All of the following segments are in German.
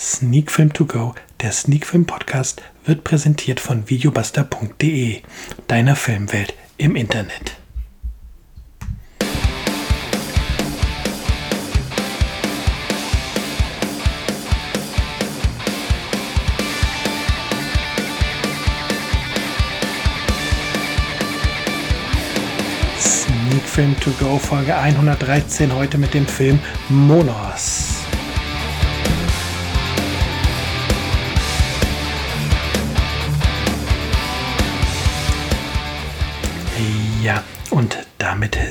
Sneak Film To Go, der Sneak Film Podcast, wird präsentiert von videobuster.de, deiner Filmwelt im Internet. Sneak Film To Go Folge 113 heute mit dem Film Monos.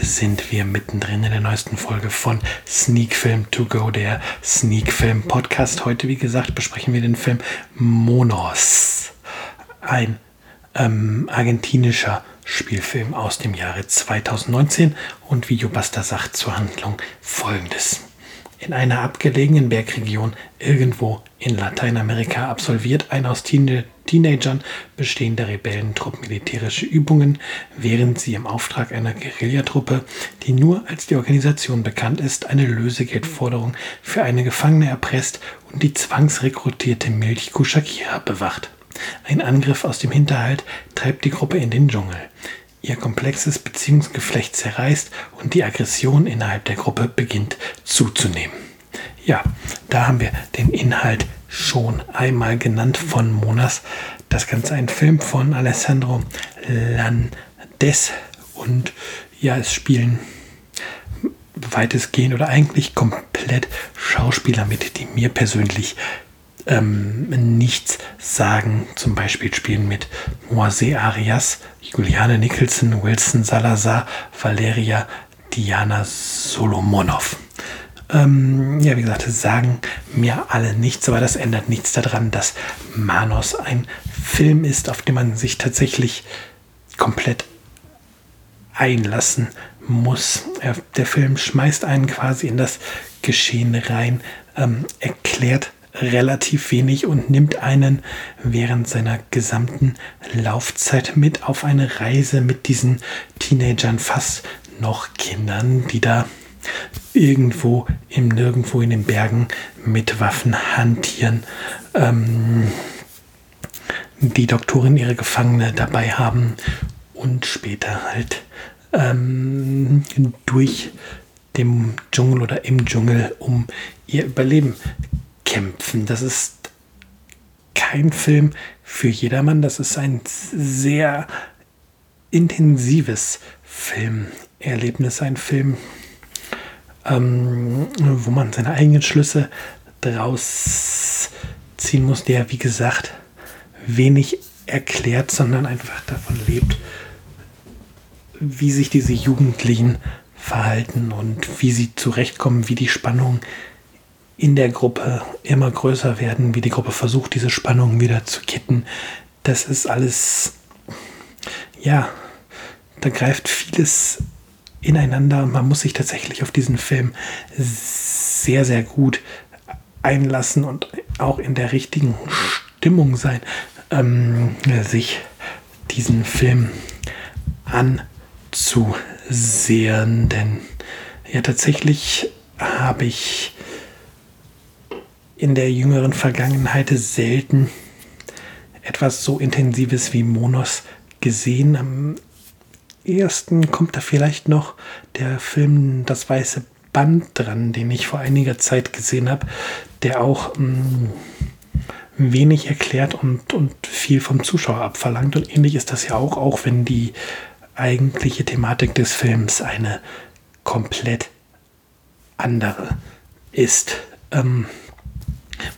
Sind wir mittendrin in der neuesten Folge von Sneak Film To Go, der Sneak Film Podcast. Heute, wie gesagt, besprechen wir den Film Monos. Ein ähm, argentinischer Spielfilm aus dem Jahre 2019 und Videobuster sagt zur Handlung folgendes. In einer abgelegenen Bergregion irgendwo in Lateinamerika absolviert ein aus Teen Teenagern bestehender Rebellentrupp militärische Übungen, während sie im Auftrag einer Guerillatruppe, die nur als die Organisation bekannt ist, eine Lösegeldforderung für eine Gefangene erpresst und die zwangsrekrutierte Milchkuh Shakira bewacht. Ein Angriff aus dem Hinterhalt treibt die Gruppe in den Dschungel ihr komplexes Beziehungsgeflecht zerreißt und die Aggression innerhalb der Gruppe beginnt zuzunehmen. Ja, da haben wir den Inhalt schon einmal genannt von Monas. Das Ganze ein Film von Alessandro Landes und ja, es spielen weitestgehend oder eigentlich komplett Schauspieler mit, die mir persönlich ähm, nichts sagen. Zum Beispiel spielen mit Moise Arias, Juliane Nicholson, Wilson Salazar, Valeria Diana Solomonov. Ähm, ja, wie gesagt, sagen mir alle nichts, aber das ändert nichts daran, dass Manos ein Film ist, auf den man sich tatsächlich komplett einlassen muss. Der Film schmeißt einen quasi in das Geschehen rein, ähm, erklärt relativ wenig und nimmt einen während seiner gesamten Laufzeit mit auf eine Reise mit diesen Teenagern, fast noch Kindern, die da irgendwo im Nirgendwo in den Bergen mit Waffen hantieren. Ähm, die Doktorin ihre Gefangene dabei haben und später halt ähm, durch dem Dschungel oder im Dschungel um ihr Überleben kämpfen. Das ist kein Film für jedermann. Das ist ein sehr intensives Filmerlebnis. Ein Film, ähm, wo man seine eigenen Schlüsse draus ziehen muss, der, wie gesagt, wenig erklärt, sondern einfach davon lebt, wie sich diese Jugendlichen verhalten und wie sie zurechtkommen, wie die Spannung in der Gruppe immer größer werden, wie die Gruppe versucht, diese Spannung wieder zu kitten. Das ist alles, ja, da greift vieles ineinander man muss sich tatsächlich auf diesen Film sehr, sehr gut einlassen und auch in der richtigen Stimmung sein, ähm, sich diesen Film anzusehen. Denn ja, tatsächlich habe ich in der jüngeren Vergangenheit selten etwas so Intensives wie Monos gesehen. Am ersten kommt da vielleicht noch der Film Das Weiße Band dran, den ich vor einiger Zeit gesehen habe, der auch mh, mm, wenig erklärt und, und viel vom Zuschauer abverlangt. Und ähnlich ist das ja auch, auch wenn die eigentliche Thematik des Films eine komplett andere ist. Ähm,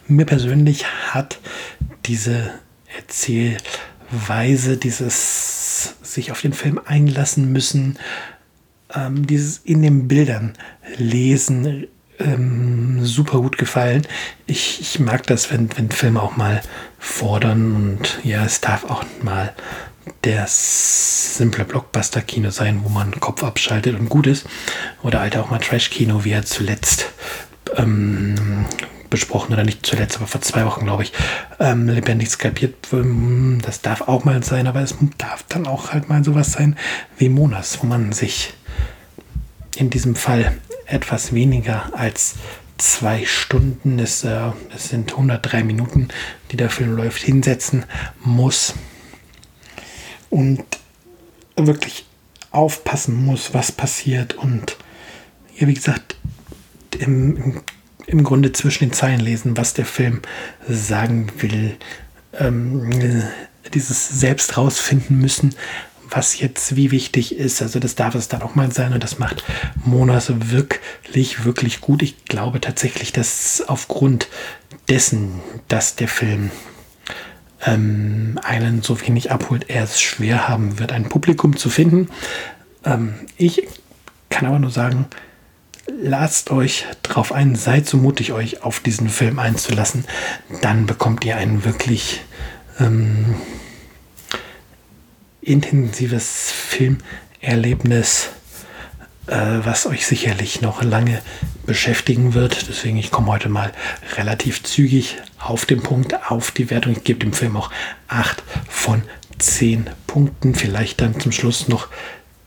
mir persönlich hat diese Erzählweise, dieses sich auf den Film einlassen müssen, ähm, dieses in den Bildern lesen, ähm, super gut gefallen. Ich, ich mag das, wenn, wenn Filme auch mal fordern und ja, es darf auch mal der simple Blockbuster-Kino sein, wo man Kopf abschaltet und gut ist. Oder halt auch mal Trash-Kino, wie er zuletzt ähm, besprochen oder nicht zuletzt, aber vor zwei Wochen, glaube ich, ähm, lebendig skalpiert. Ähm, das darf auch mal sein, aber es darf dann auch halt mal sowas sein wie Monas, wo man sich in diesem Fall etwas weniger als zwei Stunden, es, äh, es sind 103 Minuten, die der Film läuft, hinsetzen muss und wirklich aufpassen muss, was passiert und ja, wie gesagt, im, im Grunde zwischen den Zeilen lesen, was der Film sagen will. Ähm, dieses selbst rausfinden müssen, was jetzt wie wichtig ist. Also das darf es dann auch mal sein und das macht Monas wirklich, wirklich gut. Ich glaube tatsächlich, dass aufgrund dessen, dass der Film ähm, einen so wenig abholt, er es schwer haben wird, ein Publikum zu finden. Ähm, ich kann aber nur sagen, lasst euch drauf ein, seid so mutig, euch auf diesen Film einzulassen. Dann bekommt ihr einen wirklich ähm, intensives Filmerlebnis, äh, was euch sicherlich noch lange beschäftigen wird. Deswegen, ich komme heute mal relativ zügig auf den Punkt, auf die Wertung. Ich gebe dem Film auch 8 von 10 Punkten. Vielleicht dann zum Schluss noch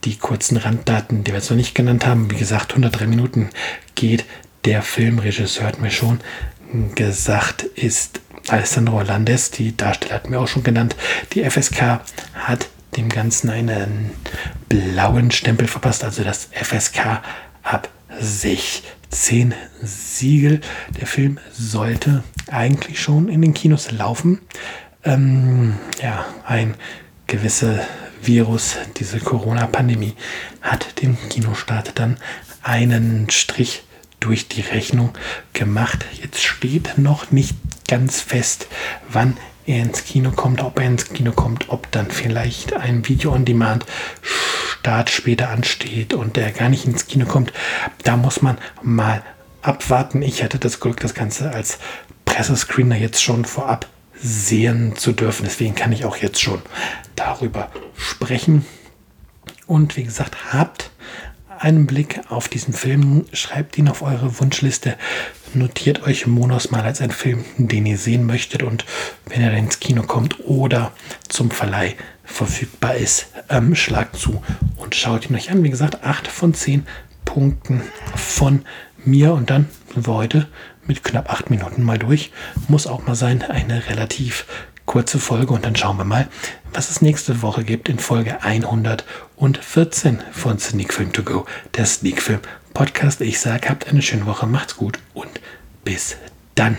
die kurzen Randdaten, die wir jetzt noch nicht genannt haben. Wie gesagt, 103 Minuten geht der Filmregisseur, hat mir schon gesagt, ist Alessandro Landes. Die Darsteller hat mir auch schon genannt. Die FSK hat dem Ganzen einen blauen Stempel verpasst, also das FSK ab 16 Siegel. Der Film sollte eigentlich schon in den Kinos laufen. Ähm, ja, ein gewisser Virus, diese Corona-Pandemie, hat dem Kinostart dann einen Strich durch die Rechnung gemacht. Jetzt steht noch nicht ganz fest, wann er ins Kino kommt, ob er ins Kino kommt, ob dann vielleicht ein Video-on-Demand Start später ansteht und der gar nicht ins Kino kommt. Da muss man mal abwarten. Ich hatte das Glück, das Ganze als Pressescreener jetzt schon vorab sehen zu dürfen. Deswegen kann ich auch jetzt schon darüber sprechen. Und wie gesagt, habt einen Blick auf diesen Film, schreibt ihn auf eure Wunschliste, notiert euch Monos mal als einen Film, den ihr sehen möchtet und wenn er ins Kino kommt oder zum Verleih verfügbar ist, ähm, schlagt zu und schaut ihn euch an. Wie gesagt, 8 von 10 Punkten von mir und dann sind wir heute mit knapp 8 Minuten mal durch. Muss auch mal sein, eine relativ kurze Folge und dann schauen wir mal, was es nächste Woche gibt in Folge 114 von Sneak Film To Go, der Sneak Film Podcast. Ich sage, habt eine schöne Woche, macht's gut und bis dann.